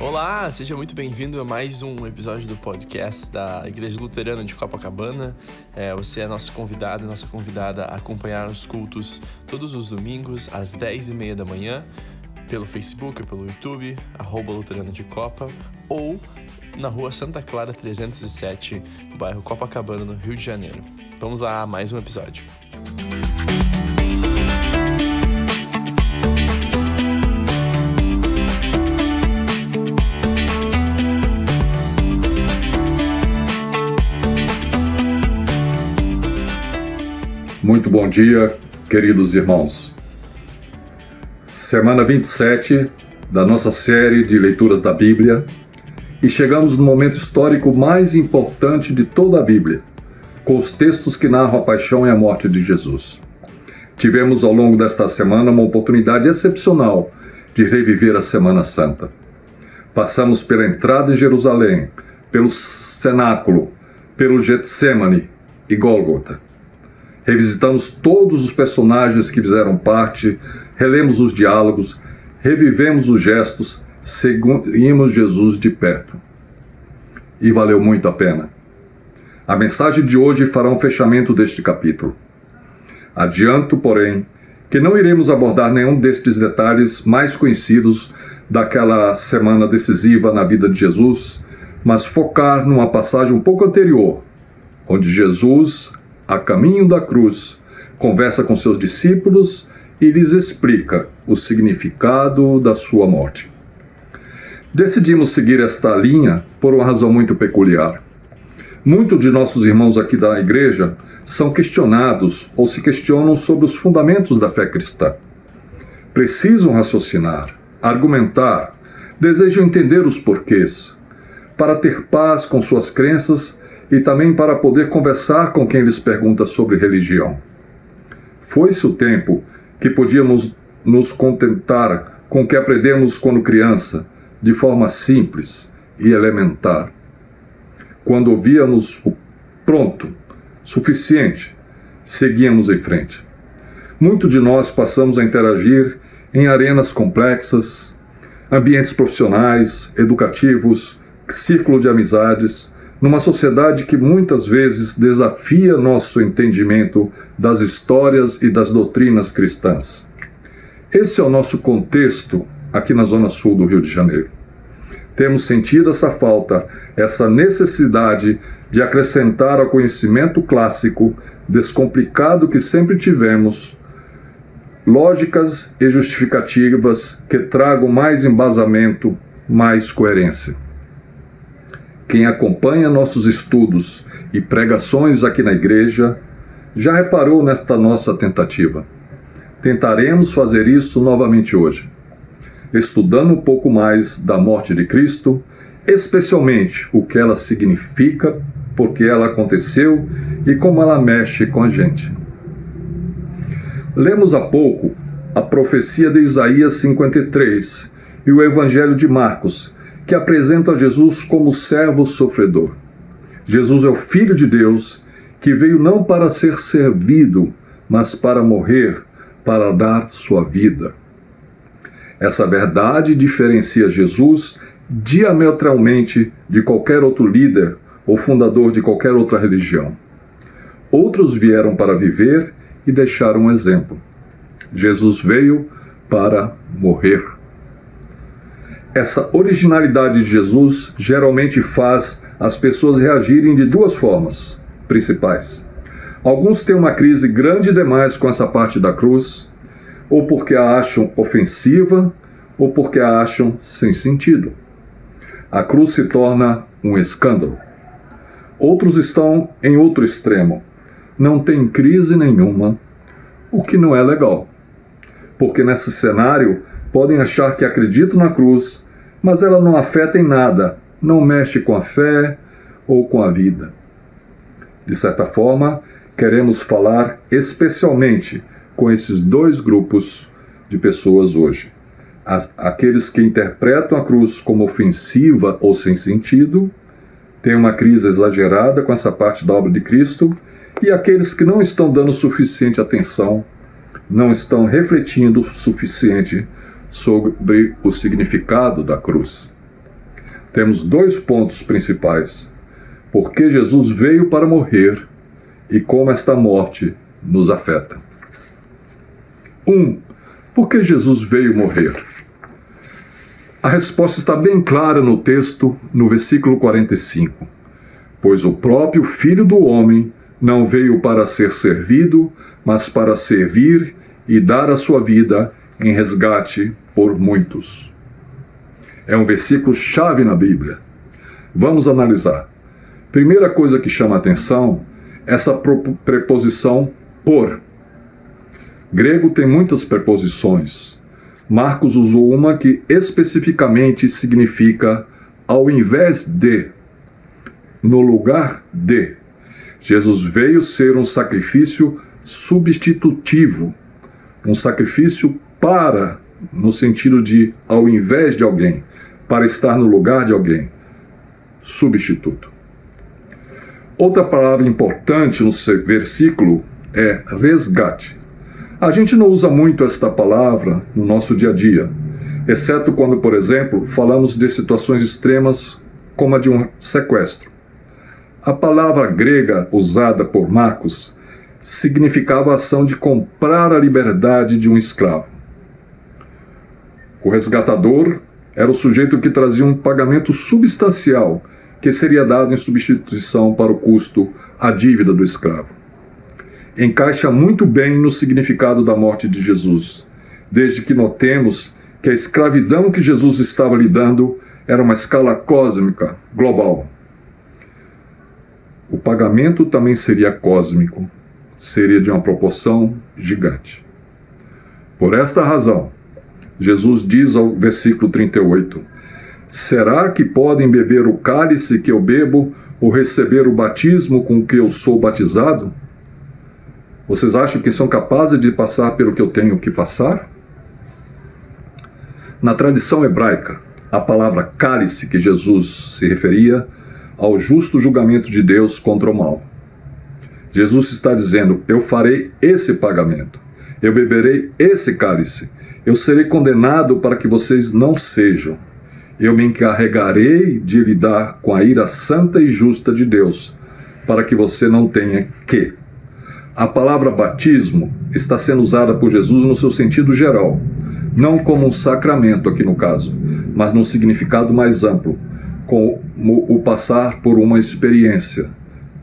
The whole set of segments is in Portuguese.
Olá, seja muito bem-vindo a mais um episódio do podcast da Igreja Luterana de Copacabana. É, você é nosso convidado, nossa convidada a acompanhar os cultos todos os domingos às 10h30 da manhã pelo Facebook, pelo YouTube, arroba Luterana de Copa, ou na rua Santa Clara 307, no bairro Copacabana, no Rio de Janeiro. Vamos lá mais um episódio. Muito bom dia, queridos irmãos. Semana 27 da nossa série de leituras da Bíblia e chegamos no momento histórico mais importante de toda a Bíblia, com os textos que narram a paixão e a morte de Jesus. Tivemos ao longo desta semana uma oportunidade excepcional de reviver a Semana Santa. Passamos pela entrada em Jerusalém, pelo cenáculo, pelo Getsemane e Gólgota Revisitamos todos os personagens que fizeram parte, relemos os diálogos, revivemos os gestos, seguimos Jesus de perto. E valeu muito a pena. A mensagem de hoje fará um fechamento deste capítulo. Adianto, porém, que não iremos abordar nenhum destes detalhes mais conhecidos daquela semana decisiva na vida de Jesus, mas focar numa passagem um pouco anterior, onde Jesus a caminho da cruz, conversa com seus discípulos e lhes explica o significado da sua morte. Decidimos seguir esta linha por uma razão muito peculiar. Muitos de nossos irmãos aqui da igreja são questionados ou se questionam sobre os fundamentos da fé cristã. Precisam raciocinar, argumentar, desejam entender os porquês, para ter paz com suas crenças e também para poder conversar com quem lhes pergunta sobre religião. Foi-se o tempo que podíamos nos contentar com o que aprendemos quando criança, de forma simples e elementar. Quando ouvíamos o pronto, suficiente, seguíamos em frente. Muito de nós passamos a interagir em arenas complexas, ambientes profissionais, educativos, círculo de amizades, numa sociedade que muitas vezes desafia nosso entendimento das histórias e das doutrinas cristãs. Esse é o nosso contexto aqui na Zona Sul do Rio de Janeiro. Temos sentido essa falta, essa necessidade de acrescentar ao conhecimento clássico, descomplicado que sempre tivemos, lógicas e justificativas que tragam mais embasamento, mais coerência. Quem acompanha nossos estudos e pregações aqui na igreja já reparou nesta nossa tentativa. Tentaremos fazer isso novamente hoje, estudando um pouco mais da morte de Cristo, especialmente o que ela significa, porque ela aconteceu e como ela mexe com a gente. Lemos há pouco a profecia de Isaías 53 e o Evangelho de Marcos, que apresenta Jesus como servo sofredor. Jesus é o Filho de Deus que veio não para ser servido, mas para morrer, para dar sua vida. Essa verdade diferencia Jesus diametralmente de qualquer outro líder ou fundador de qualquer outra religião. Outros vieram para viver e deixar um exemplo. Jesus veio para morrer. Essa originalidade de Jesus geralmente faz as pessoas reagirem de duas formas principais. Alguns têm uma crise grande demais com essa parte da cruz, ou porque a acham ofensiva, ou porque a acham sem sentido. A cruz se torna um escândalo. Outros estão em outro extremo. Não tem crise nenhuma, o que não é legal. Porque nesse cenário podem achar que acreditam na cruz, mas ela não afeta em nada, não mexe com a fé ou com a vida. De certa forma, queremos falar especialmente com esses dois grupos de pessoas hoje. Aqueles que interpretam a cruz como ofensiva ou sem sentido, têm uma crise exagerada com essa parte da obra de Cristo, E aqueles que não estão dando suficiente atenção, não estão refletindo o suficiente sobre o significado da cruz. Temos dois pontos principais: por que Jesus veio para morrer e como esta morte nos afeta. Um, por que Jesus veio morrer? A resposta está bem clara no texto, no versículo 45. Pois o próprio Filho do Homem não veio para ser servido, mas para servir e dar a sua vida em resgate por muitos. É um versículo chave na Bíblia. Vamos analisar. Primeira coisa que chama atenção, essa preposição por. Grego tem muitas preposições. Marcos usou uma que especificamente significa ao invés de, no lugar de. Jesus veio ser um sacrifício substitutivo, um sacrifício para, no sentido de ao invés de alguém, para estar no lugar de alguém. Substituto. Outra palavra importante no versículo é resgate. A gente não usa muito esta palavra no nosso dia a dia, exceto quando, por exemplo, falamos de situações extremas como a de um sequestro. A palavra grega usada por Marcos significava a ação de comprar a liberdade de um escravo. O resgatador era o sujeito que trazia um pagamento substancial que seria dado em substituição para o custo, a dívida do escravo encaixa muito bem no significado da morte de Jesus, desde que notemos que a escravidão que Jesus estava lidando era uma escala cósmica, global. O pagamento também seria cósmico, seria de uma proporção gigante. Por esta razão, Jesus diz ao versículo 38: Será que podem beber o cálice que eu bebo ou receber o batismo com que eu sou batizado? Vocês acham que são capazes de passar pelo que eu tenho que passar? Na tradição hebraica, a palavra cálice que Jesus se referia ao justo julgamento de Deus contra o mal. Jesus está dizendo: Eu farei esse pagamento, eu beberei esse cálice, eu serei condenado para que vocês não sejam. Eu me encarregarei de lidar com a ira santa e justa de Deus, para que você não tenha que. A palavra batismo está sendo usada por Jesus no seu sentido geral, não como um sacramento aqui no caso, mas num significado mais amplo, como o passar por uma experiência,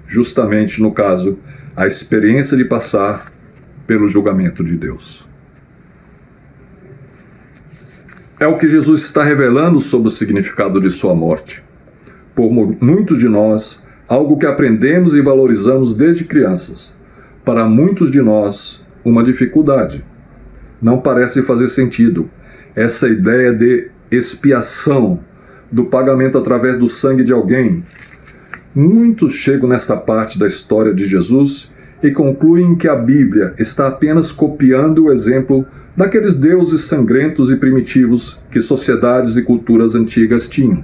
justamente no caso, a experiência de passar pelo julgamento de Deus. É o que Jesus está revelando sobre o significado de sua morte. Por muitos de nós, algo que aprendemos e valorizamos desde crianças para muitos de nós, uma dificuldade. Não parece fazer sentido essa ideia de expiação, do pagamento através do sangue de alguém. Muitos chegam nesta parte da história de Jesus e concluem que a Bíblia está apenas copiando o exemplo daqueles deuses sangrentos e primitivos que sociedades e culturas antigas tinham.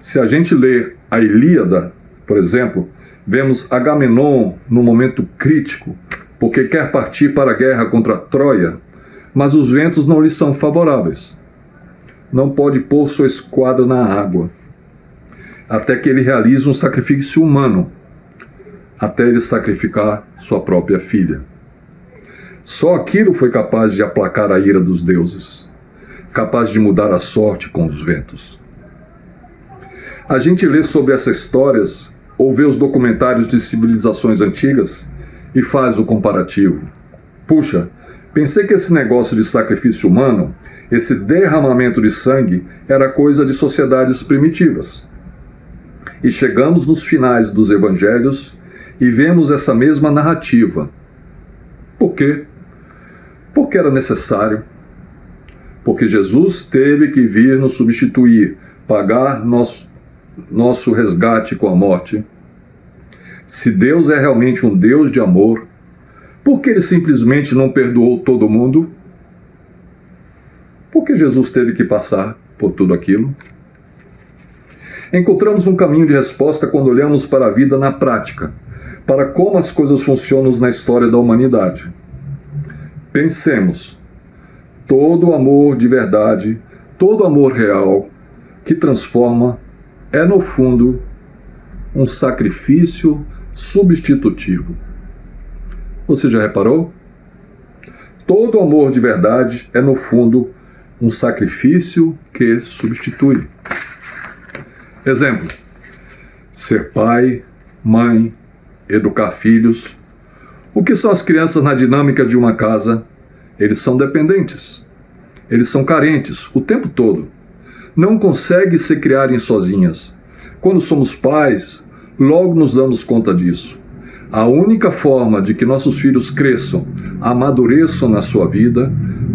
Se a gente lê a Ilíada, por exemplo, Vemos Agamenon no momento crítico, porque quer partir para a guerra contra Troia, mas os ventos não lhe são favoráveis. Não pode pôr sua esquadra na água, até que ele realize um sacrifício humano, até ele sacrificar sua própria filha. Só aquilo foi capaz de aplacar a ira dos deuses, capaz de mudar a sorte com os ventos. A gente lê sobre essas histórias ou vê os documentários de civilizações antigas e faz o comparativo. Puxa, pensei que esse negócio de sacrifício humano, esse derramamento de sangue, era coisa de sociedades primitivas. E chegamos nos finais dos evangelhos e vemos essa mesma narrativa. Por quê? Porque era necessário. Porque Jesus teve que vir nos substituir, pagar nosso nosso resgate com a morte. Se Deus é realmente um Deus de amor, por que ele simplesmente não perdoou todo mundo? Por que Jesus teve que passar por tudo aquilo? Encontramos um caminho de resposta quando olhamos para a vida na prática, para como as coisas funcionam na história da humanidade. Pensemos: todo amor de verdade, todo amor real que transforma é, no fundo, um sacrifício substitutivo. Você já reparou? Todo amor de verdade é, no fundo, um sacrifício que substitui. Exemplo: ser pai, mãe, educar filhos. O que são as crianças na dinâmica de uma casa? Eles são dependentes. Eles são carentes o tempo todo. Não conseguem se criarem sozinhas. Quando somos pais, logo nos damos conta disso. A única forma de que nossos filhos cresçam, amadureçam na sua vida,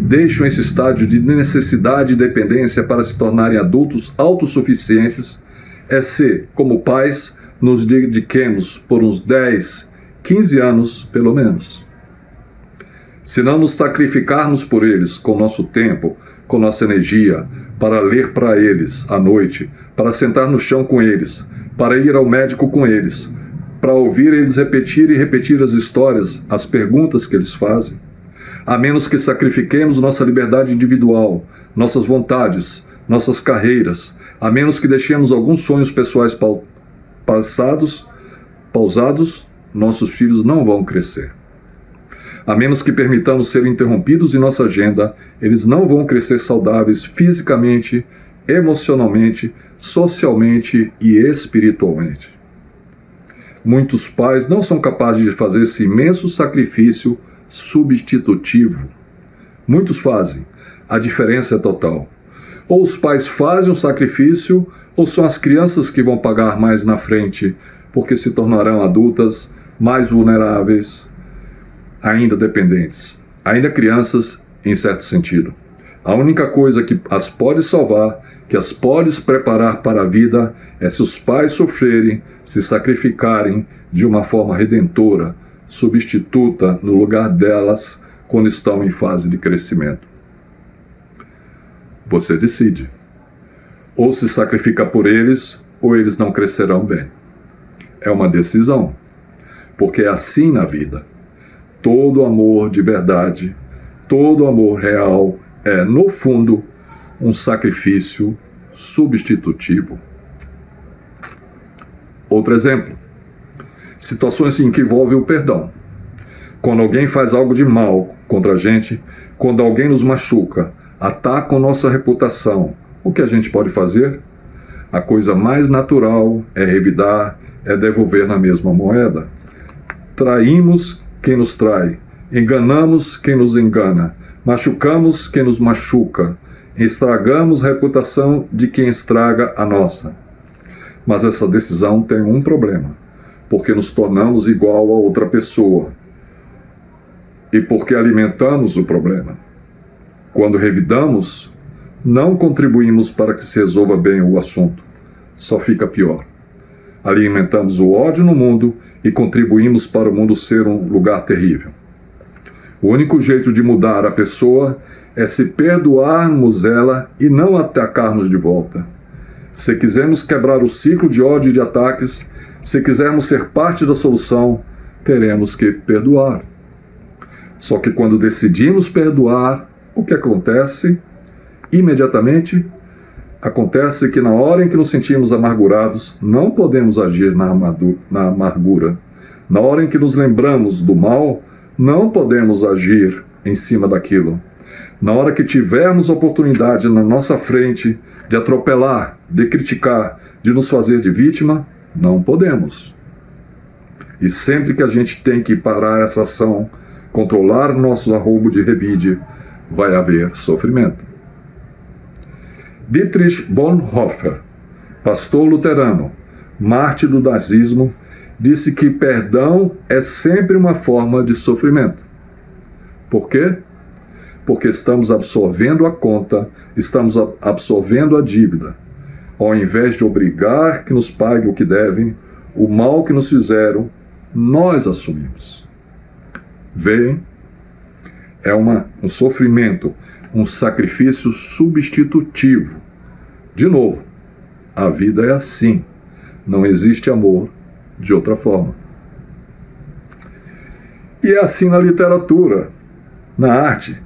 deixam esse estágio de necessidade e dependência para se tornarem adultos autossuficientes, é se, como pais, nos dediquemos por uns 10, 15 anos, pelo menos. Se não nos sacrificarmos por eles com nosso tempo, com nossa energia, para ler para eles à noite, para sentar no chão com eles, para ir ao médico com eles, para ouvir eles repetir e repetir as histórias, as perguntas que eles fazem, a menos que sacrifiquemos nossa liberdade individual, nossas vontades, nossas carreiras, a menos que deixemos alguns sonhos pessoais passados, pausados, nossos filhos não vão crescer. A menos que permitamos ser interrompidos em nossa agenda, eles não vão crescer saudáveis fisicamente, emocionalmente, socialmente e espiritualmente. Muitos pais não são capazes de fazer esse imenso sacrifício substitutivo. Muitos fazem, a diferença é total. Ou os pais fazem o sacrifício, ou são as crianças que vão pagar mais na frente, porque se tornarão adultas mais vulneráveis, ainda dependentes, ainda crianças em certo sentido. A única coisa que as pode salvar, que as pode preparar para a vida, é se os pais sofrerem, se sacrificarem de uma forma redentora, substituta no lugar delas quando estão em fase de crescimento. Você decide. Ou se sacrifica por eles, ou eles não crescerão bem. É uma decisão. Porque é assim na vida. Todo amor de verdade, todo amor real é, no fundo, um sacrifício substitutivo. Outro exemplo: situações em que envolve o perdão. Quando alguém faz algo de mal contra a gente, quando alguém nos machuca, atacam nossa reputação, o que a gente pode fazer? A coisa mais natural é revidar, é devolver na mesma moeda. Traímos quem nos trai, enganamos quem nos engana, machucamos quem nos machuca, estragamos a reputação de quem estraga a nossa. Mas essa decisão tem um problema, porque nos tornamos igual a outra pessoa e porque alimentamos o problema. Quando revidamos, não contribuímos para que se resolva bem o assunto, só fica pior. Alimentamos o ódio no mundo e contribuímos para o mundo ser um lugar terrível. O único jeito de mudar a pessoa é se perdoarmos ela e não atacarmos de volta. Se quisermos quebrar o ciclo de ódio e de ataques, se quisermos ser parte da solução, teremos que perdoar. Só que quando decidimos perdoar, o que acontece? Imediatamente, acontece que na hora em que nos sentimos amargurados, não podemos agir na, na amargura. Na hora em que nos lembramos do mal, não podemos agir em cima daquilo. Na hora que tivermos oportunidade na nossa frente de atropelar, de criticar, de nos fazer de vítima, não podemos. E sempre que a gente tem que parar essa ação, controlar nosso arrobo de revide, vai haver sofrimento. Dietrich Bonhoeffer, pastor luterano, mártir do nazismo, disse que perdão é sempre uma forma de sofrimento. Por quê? Porque estamos absorvendo a conta, estamos absorvendo a dívida. Ao invés de obrigar que nos pague o que devem, o mal que nos fizeram, nós assumimos. Veem é uma, um sofrimento, um sacrifício substitutivo. De novo, a vida é assim. Não existe amor de outra forma. E é assim na literatura, na arte.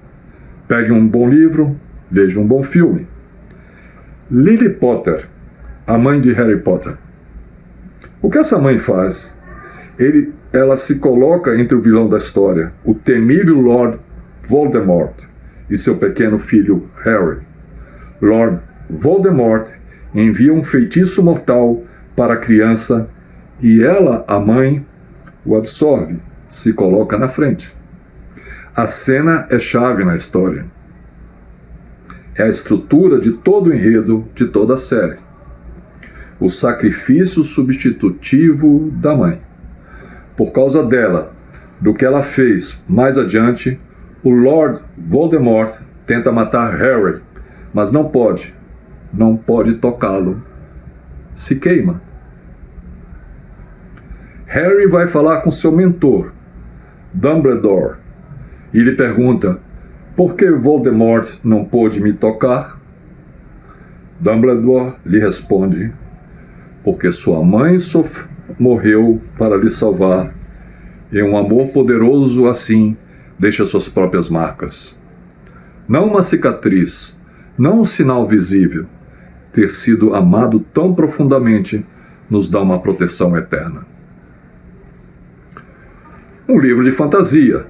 Pegue um bom livro, veja um bom filme. Lily Potter, a mãe de Harry Potter. O que essa mãe faz? Ele, ela se coloca entre o vilão da história, o temível Lord Voldemort, e seu pequeno filho Harry. Lord Voldemort envia um feitiço mortal para a criança e ela, a mãe, o absorve, se coloca na frente. A cena é chave na história. É a estrutura de todo o enredo de toda a série. O sacrifício substitutivo da mãe. Por causa dela, do que ela fez mais adiante, o Lord Voldemort tenta matar Harry, mas não pode, não pode tocá-lo. Se queima. Harry vai falar com seu mentor, Dumbledore, e lhe pergunta: por que Voldemort não pôde me tocar? Dumbledore lhe responde: porque sua mãe morreu para lhe salvar, e um amor poderoso assim deixa suas próprias marcas. Não uma cicatriz, não um sinal visível. Ter sido amado tão profundamente nos dá uma proteção eterna um livro de fantasia,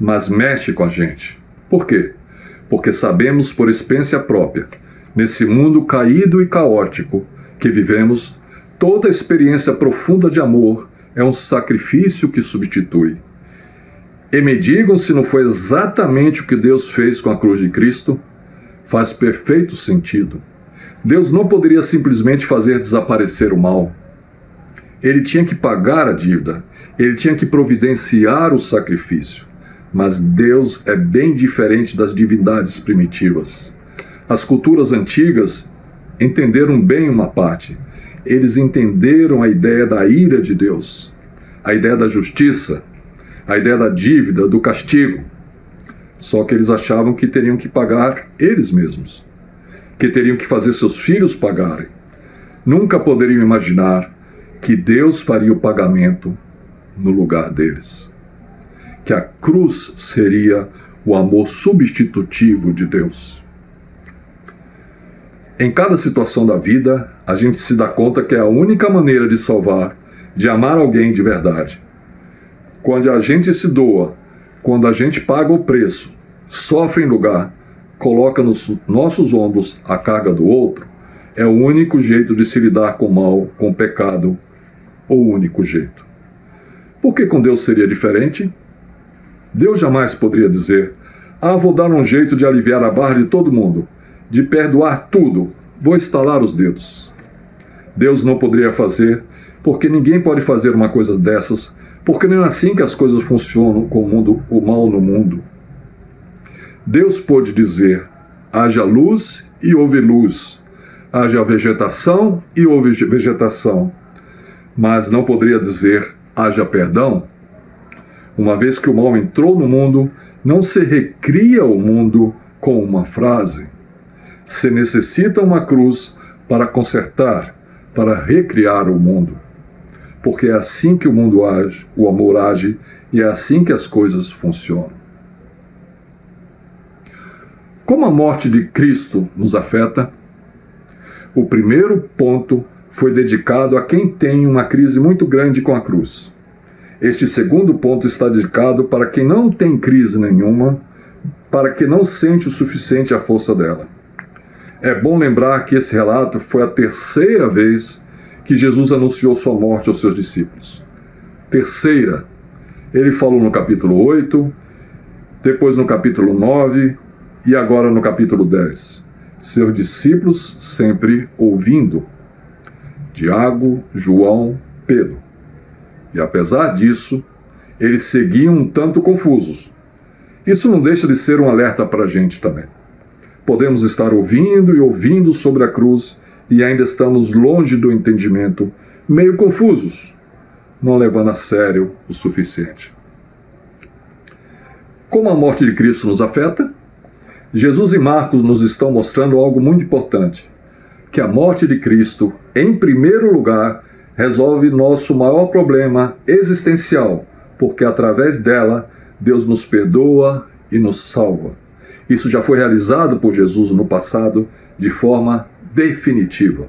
mas mexe com a gente. Por quê? Porque sabemos por experiência própria, nesse mundo caído e caótico que vivemos, toda experiência profunda de amor é um sacrifício que substitui. E me digam se não foi exatamente o que Deus fez com a cruz de Cristo? Faz perfeito sentido. Deus não poderia simplesmente fazer desaparecer o mal. Ele tinha que pagar a dívida, ele tinha que providenciar o sacrifício. Mas Deus é bem diferente das divindades primitivas. As culturas antigas entenderam bem uma parte. Eles entenderam a ideia da ira de Deus, a ideia da justiça, a ideia da dívida, do castigo. Só que eles achavam que teriam que pagar eles mesmos, que teriam que fazer seus filhos pagarem. Nunca poderiam imaginar que Deus faria o pagamento no lugar deles. Que a cruz seria o amor substitutivo de Deus. Em cada situação da vida, a gente se dá conta que é a única maneira de salvar, de amar alguém de verdade. Quando a gente se doa, quando a gente paga o preço, sofre em lugar, coloca nos nossos ombros a carga do outro, é o único jeito de se lidar com o mal, com o pecado, o único jeito. Por que com Deus seria diferente? Deus jamais poderia dizer: Ah, vou dar um jeito de aliviar a barra de todo mundo, de perdoar tudo, vou estalar os dedos. Deus não poderia fazer, porque ninguém pode fazer uma coisa dessas, porque não é assim que as coisas funcionam com o, mundo, o mal no mundo. Deus pôde dizer: haja luz e houve luz, haja vegetação e houve vegetação, mas não poderia dizer: haja perdão? Uma vez que o mal entrou no mundo, não se recria o mundo com uma frase. Se necessita uma cruz para consertar, para recriar o mundo. Porque é assim que o mundo age, o amor age, e é assim que as coisas funcionam. Como a morte de Cristo nos afeta? O primeiro ponto foi dedicado a quem tem uma crise muito grande com a cruz. Este segundo ponto está dedicado para quem não tem crise nenhuma, para quem não sente o suficiente a força dela. É bom lembrar que esse relato foi a terceira vez que Jesus anunciou sua morte aos seus discípulos. Terceira. Ele falou no capítulo 8, depois no capítulo 9 e agora no capítulo 10. Seus discípulos sempre ouvindo. Tiago, João, Pedro. E apesar disso, eles seguiam um tanto confusos. Isso não deixa de ser um alerta para a gente também. Podemos estar ouvindo e ouvindo sobre a cruz e ainda estamos longe do entendimento, meio confusos, não levando a sério o suficiente. Como a morte de Cristo nos afeta? Jesus e Marcos nos estão mostrando algo muito importante que a morte de Cristo, em primeiro lugar, resolve nosso maior problema existencial, porque através dela Deus nos perdoa e nos salva. Isso já foi realizado por Jesus no passado de forma definitiva.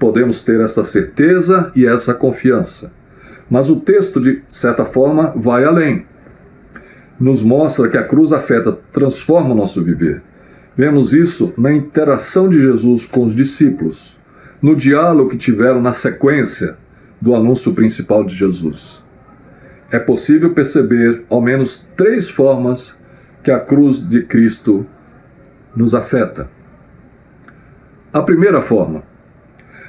Podemos ter essa certeza e essa confiança. Mas o texto, de certa forma, vai além. Nos mostra que a cruz afeta, transforma o nosso viver. Vemos isso na interação de Jesus com os discípulos, no diálogo que tiveram na sequência do anúncio principal de Jesus. É possível perceber ao menos três formas que a cruz de Cristo nos afeta. A primeira forma,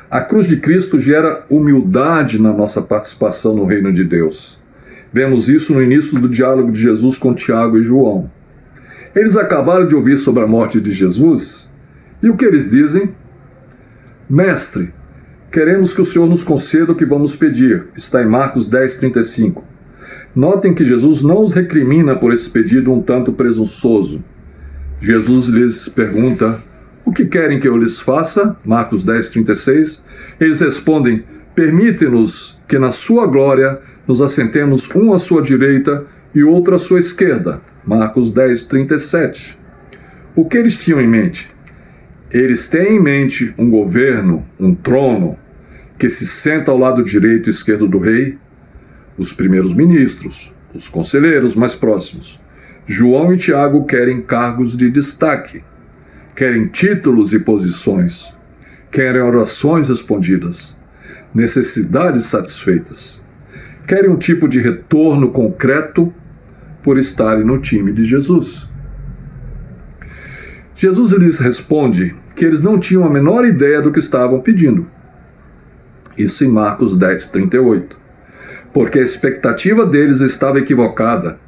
a cruz de Cristo gera humildade na nossa participação no reino de Deus. Vemos isso no início do diálogo de Jesus com Tiago e João. Eles acabaram de ouvir sobre a morte de Jesus e o que eles dizem? Mestre, queremos que o Senhor nos conceda o que vamos pedir. Está em Marcos 10, 35. Notem que Jesus não os recrimina por esse pedido um tanto presunçoso. Jesus lhes pergunta o que querem que eu lhes faça? Marcos 10, 36. Eles respondem: Permite-nos que na sua glória nos assentemos um à sua direita e outro à sua esquerda. Marcos 10, 37. O que eles tinham em mente? Eles têm em mente um governo, um trono, que se senta ao lado direito e esquerdo do rei, os primeiros ministros, os conselheiros mais próximos. João e Tiago querem cargos de destaque querem títulos e posições, querem orações respondidas, necessidades satisfeitas, querem um tipo de retorno concreto por estarem no time de Jesus. Jesus lhes responde que eles não tinham a menor ideia do que estavam pedindo. Isso em Marcos 10, 38. Porque a expectativa deles estava equivocada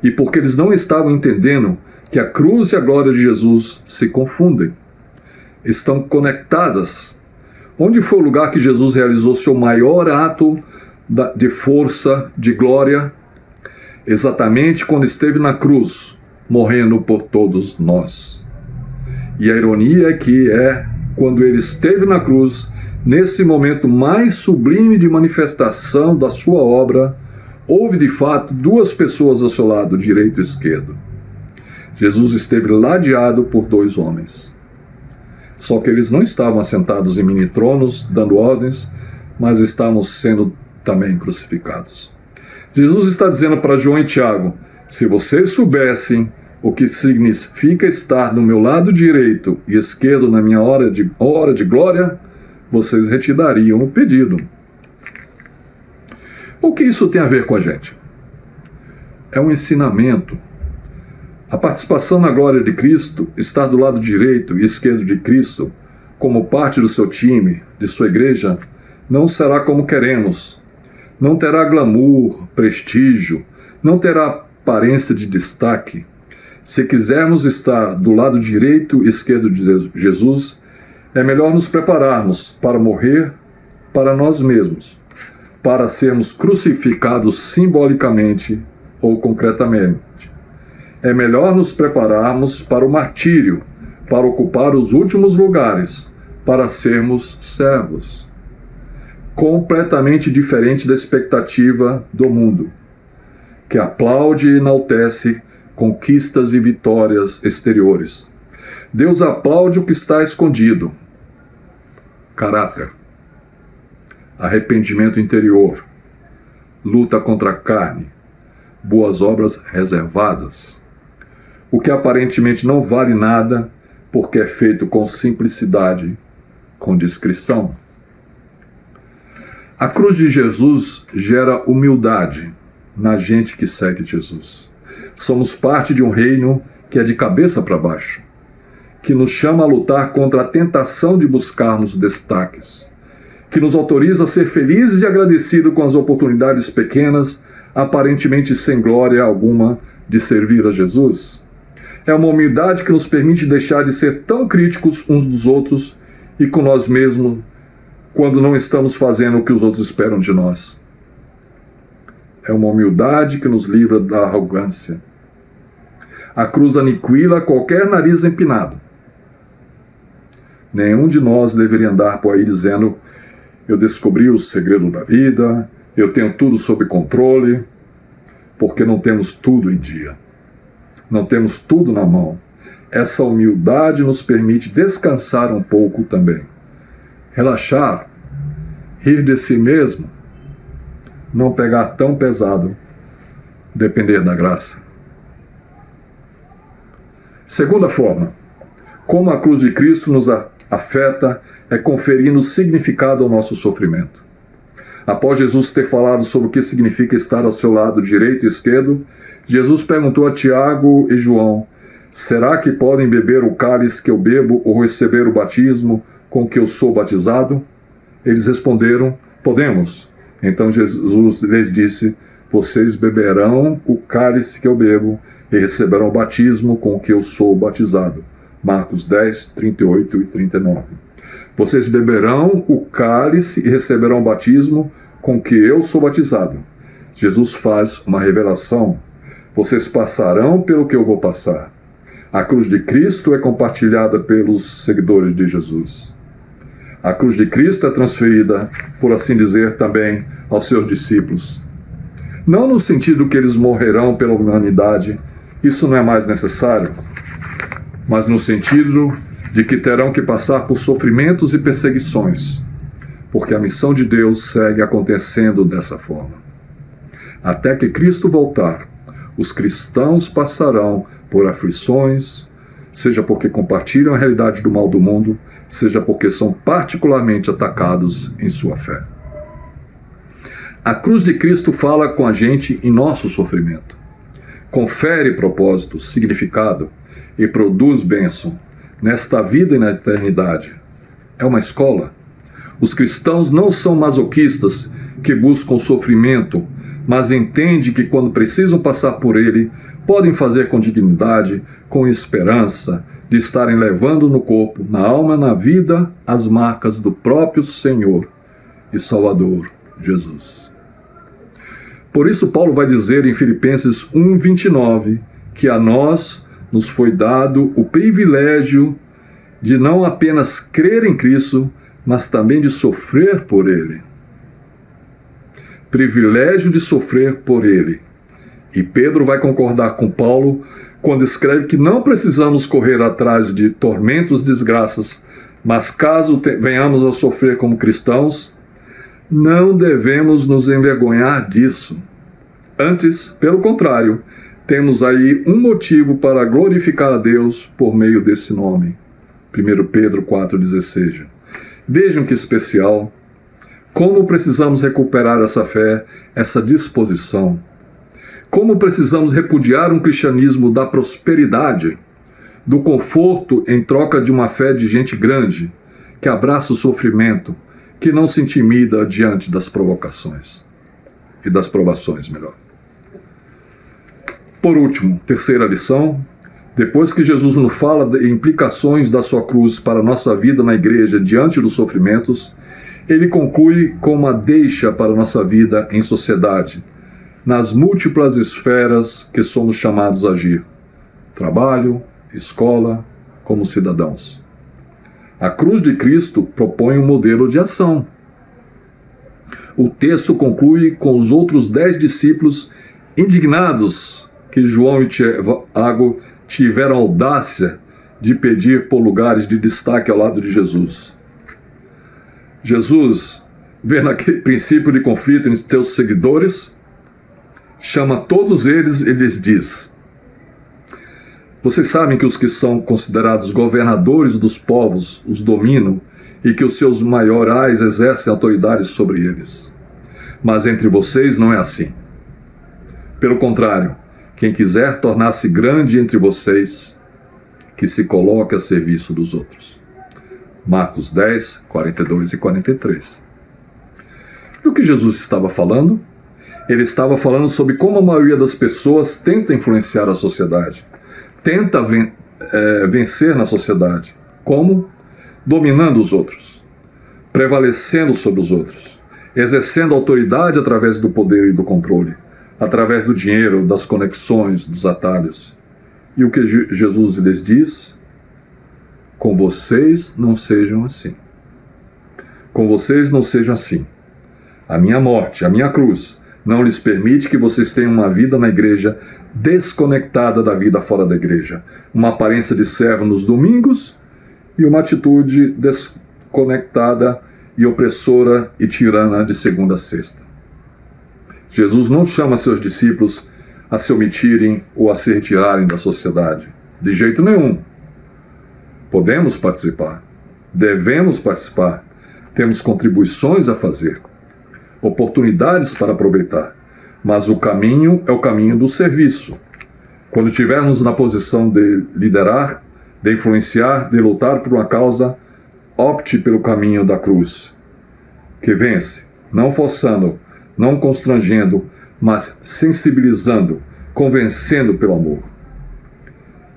e porque eles não estavam entendendo que a cruz e a glória de Jesus se confundem. Estão conectadas. Onde foi o lugar que Jesus realizou seu maior ato de força, de glória? Exatamente quando esteve na cruz, morrendo por todos nós. E a ironia é que é quando ele esteve na cruz, nesse momento mais sublime de manifestação da sua obra, houve de fato duas pessoas ao seu lado, direito e esquerdo. Jesus esteve ladeado por dois homens. Só que eles não estavam assentados em mini-tronos, dando ordens, mas estavam sendo também crucificados. Jesus está dizendo para João e Tiago: se vocês soubessem o que significa estar no meu lado direito e esquerdo na minha hora de, hora de glória, vocês retirariam o pedido. O que isso tem a ver com a gente? É um ensinamento a participação na glória de Cristo, estar do lado direito e esquerdo de Cristo, como parte do seu time, de sua igreja, não será como queremos. Não terá glamour, prestígio, não terá aparência de destaque. Se quisermos estar do lado direito e esquerdo de Jesus, é melhor nos prepararmos para morrer para nós mesmos, para sermos crucificados simbolicamente ou concretamente é melhor nos prepararmos para o martírio, para ocupar os últimos lugares, para sermos servos. Completamente diferente da expectativa do mundo, que aplaude e enaltece conquistas e vitórias exteriores. Deus aplaude o que está escondido. Caráter, arrependimento interior, luta contra a carne, boas obras reservadas o que aparentemente não vale nada, porque é feito com simplicidade, com discrição. A cruz de Jesus gera humildade na gente que segue Jesus. Somos parte de um reino que é de cabeça para baixo, que nos chama a lutar contra a tentação de buscarmos destaques, que nos autoriza a ser felizes e agradecidos com as oportunidades pequenas, aparentemente sem glória alguma, de servir a Jesus é uma humildade que nos permite deixar de ser tão críticos uns dos outros e com nós mesmos quando não estamos fazendo o que os outros esperam de nós. É uma humildade que nos livra da arrogância. A cruz aniquila qualquer nariz empinado. Nenhum de nós deveria andar por aí dizendo: Eu descobri o segredo da vida, eu tenho tudo sob controle. porque não temos tudo em dia. Não temos tudo na mão. Essa humildade nos permite descansar um pouco também. Relaxar, rir de si mesmo, não pegar tão pesado, depender da graça. Segunda forma, como a cruz de Cristo nos afeta é conferindo significado ao nosso sofrimento. Após Jesus ter falado sobre o que significa estar ao seu lado direito e esquerdo, Jesus perguntou a Tiago e João: Será que podem beber o cálice que eu bebo ou receber o batismo com que eu sou batizado? Eles responderam: Podemos. Então Jesus lhes disse: Vocês beberão o cálice que eu bebo e receberão o batismo com que eu sou batizado. Marcos 10, 38 e 39. Vocês beberão o cálice e receberão o batismo com que eu sou batizado. Jesus faz uma revelação. Vocês passarão pelo que eu vou passar. A cruz de Cristo é compartilhada pelos seguidores de Jesus. A cruz de Cristo é transferida, por assim dizer, também aos seus discípulos. Não no sentido que eles morrerão pela humanidade, isso não é mais necessário, mas no sentido de que terão que passar por sofrimentos e perseguições, porque a missão de Deus segue acontecendo dessa forma. Até que Cristo voltar, os cristãos passarão por aflições, seja porque compartilham a realidade do mal do mundo, seja porque são particularmente atacados em sua fé. A cruz de Cristo fala com a gente em nosso sofrimento. Confere propósito, significado e produz bênção nesta vida e na eternidade. É uma escola. Os cristãos não são masoquistas que buscam sofrimento, mas entendem que quando precisam passar por ele, podem fazer com dignidade, com esperança, de estarem levando no corpo, na alma, na vida, as marcas do próprio Senhor e Salvador Jesus. Por isso, Paulo vai dizer em Filipenses 1,29 que a nós nos foi dado o privilégio de não apenas crer em Cristo, mas também de sofrer por Ele. Privilégio de sofrer por Ele. E Pedro vai concordar com Paulo quando escreve que não precisamos correr atrás de tormentos, desgraças, mas caso venhamos a sofrer como cristãos, não devemos nos envergonhar disso. Antes, pelo contrário, temos aí um motivo para glorificar a Deus por meio desse nome. 1 Pedro 4,16. Vejam que especial. Como precisamos recuperar essa fé, essa disposição. Como precisamos repudiar um cristianismo da prosperidade, do conforto em troca de uma fé de gente grande, que abraça o sofrimento, que não se intimida diante das provocações e das provações, melhor. Por último, terceira lição, depois que Jesus nos fala de implicações da sua cruz para a nossa vida na igreja diante dos sofrimentos, ele conclui com uma deixa para nossa vida em sociedade, nas múltiplas esferas que somos chamados a agir: trabalho, escola, como cidadãos. A cruz de Cristo propõe um modelo de ação. O texto conclui com os outros dez discípulos indignados que João e Tiago tiveram audácia de pedir por lugares de destaque ao lado de Jesus. Jesus, vendo aquele princípio de conflito entre teus seguidores, chama todos eles e lhes diz: Vocês sabem que os que são considerados governadores dos povos os dominam e que os seus maiorais exercem autoridade sobre eles. Mas entre vocês não é assim. Pelo contrário, quem quiser tornar-se grande entre vocês, que se coloque a serviço dos outros. Marcos 10, 42 e 43. Do que Jesus estava falando? Ele estava falando sobre como a maioria das pessoas tenta influenciar a sociedade, tenta ven é, vencer na sociedade. Como? Dominando os outros, prevalecendo sobre os outros, exercendo autoridade através do poder e do controle, através do dinheiro, das conexões, dos atalhos. E o que Jesus lhes diz? Com vocês não sejam assim. Com vocês não sejam assim. A minha morte, a minha cruz, Não lhes permite que vocês tenham uma vida na igreja desconectada da vida fora da igreja. Uma aparência de servo nos domingos e uma atitude desconectada e opressora e tirana de segunda a sexta. Jesus não chama seus discípulos a se omitirem ou a se retirarem da sociedade. De jeito nenhum. Podemos participar, devemos participar, temos contribuições a fazer, oportunidades para aproveitar, mas o caminho é o caminho do serviço. Quando estivermos na posição de liderar, de influenciar, de lutar por uma causa, opte pelo caminho da cruz, que vence, não forçando, não constrangendo, mas sensibilizando, convencendo pelo amor.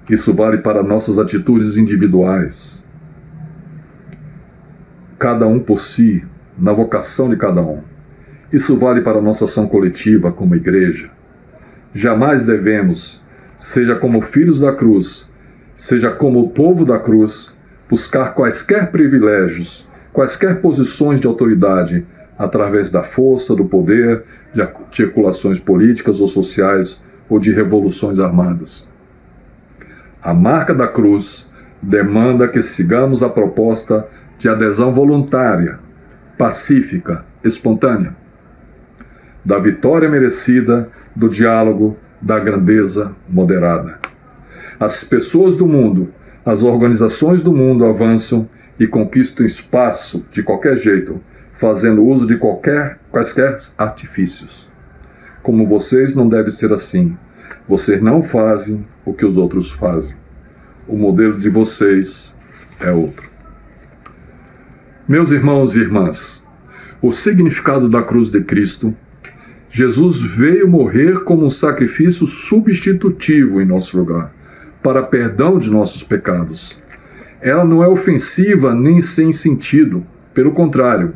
Isso vale para nossas atitudes individuais. Cada um por si, na vocação de cada um. Isso vale para nossa ação coletiva como igreja. Jamais devemos, seja como filhos da cruz, seja como o povo da cruz, buscar quaisquer privilégios, quaisquer posições de autoridade, através da força, do poder, de articulações políticas ou sociais ou de revoluções armadas. A marca da cruz demanda que sigamos a proposta de adesão voluntária, pacífica, espontânea, da vitória merecida, do diálogo, da grandeza moderada. As pessoas do mundo as organizações do mundo avançam e conquistam espaço de qualquer jeito, fazendo uso de qualquer, quaisquer artifícios. Como vocês não deve ser assim. Vocês não fazem o que os outros fazem. O modelo de vocês é outro. Meus irmãos e irmãs, o significado da cruz de Cristo, Jesus veio morrer como um sacrifício substitutivo em nosso lugar para perdão de nossos pecados. Ela não é ofensiva nem sem sentido. Pelo contrário,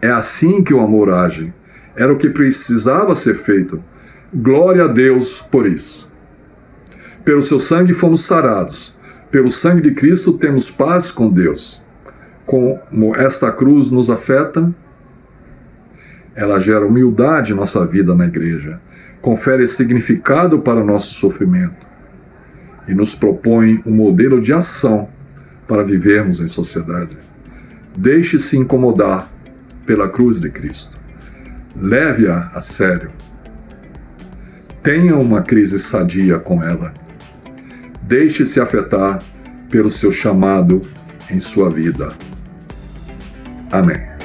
é assim que o amor age. Era o que precisava ser feito. Glória a Deus por isso. Pelo seu sangue fomos sarados. Pelo sangue de Cristo temos paz com Deus. Como esta cruz nos afeta, ela gera humildade em nossa vida na igreja, confere significado para o nosso sofrimento e nos propõe um modelo de ação para vivermos em sociedade. Deixe-se incomodar pela cruz de Cristo. Leve-a a sério. Tenha uma crise sadia com ela. Deixe-se afetar pelo seu chamado em sua vida. Amém.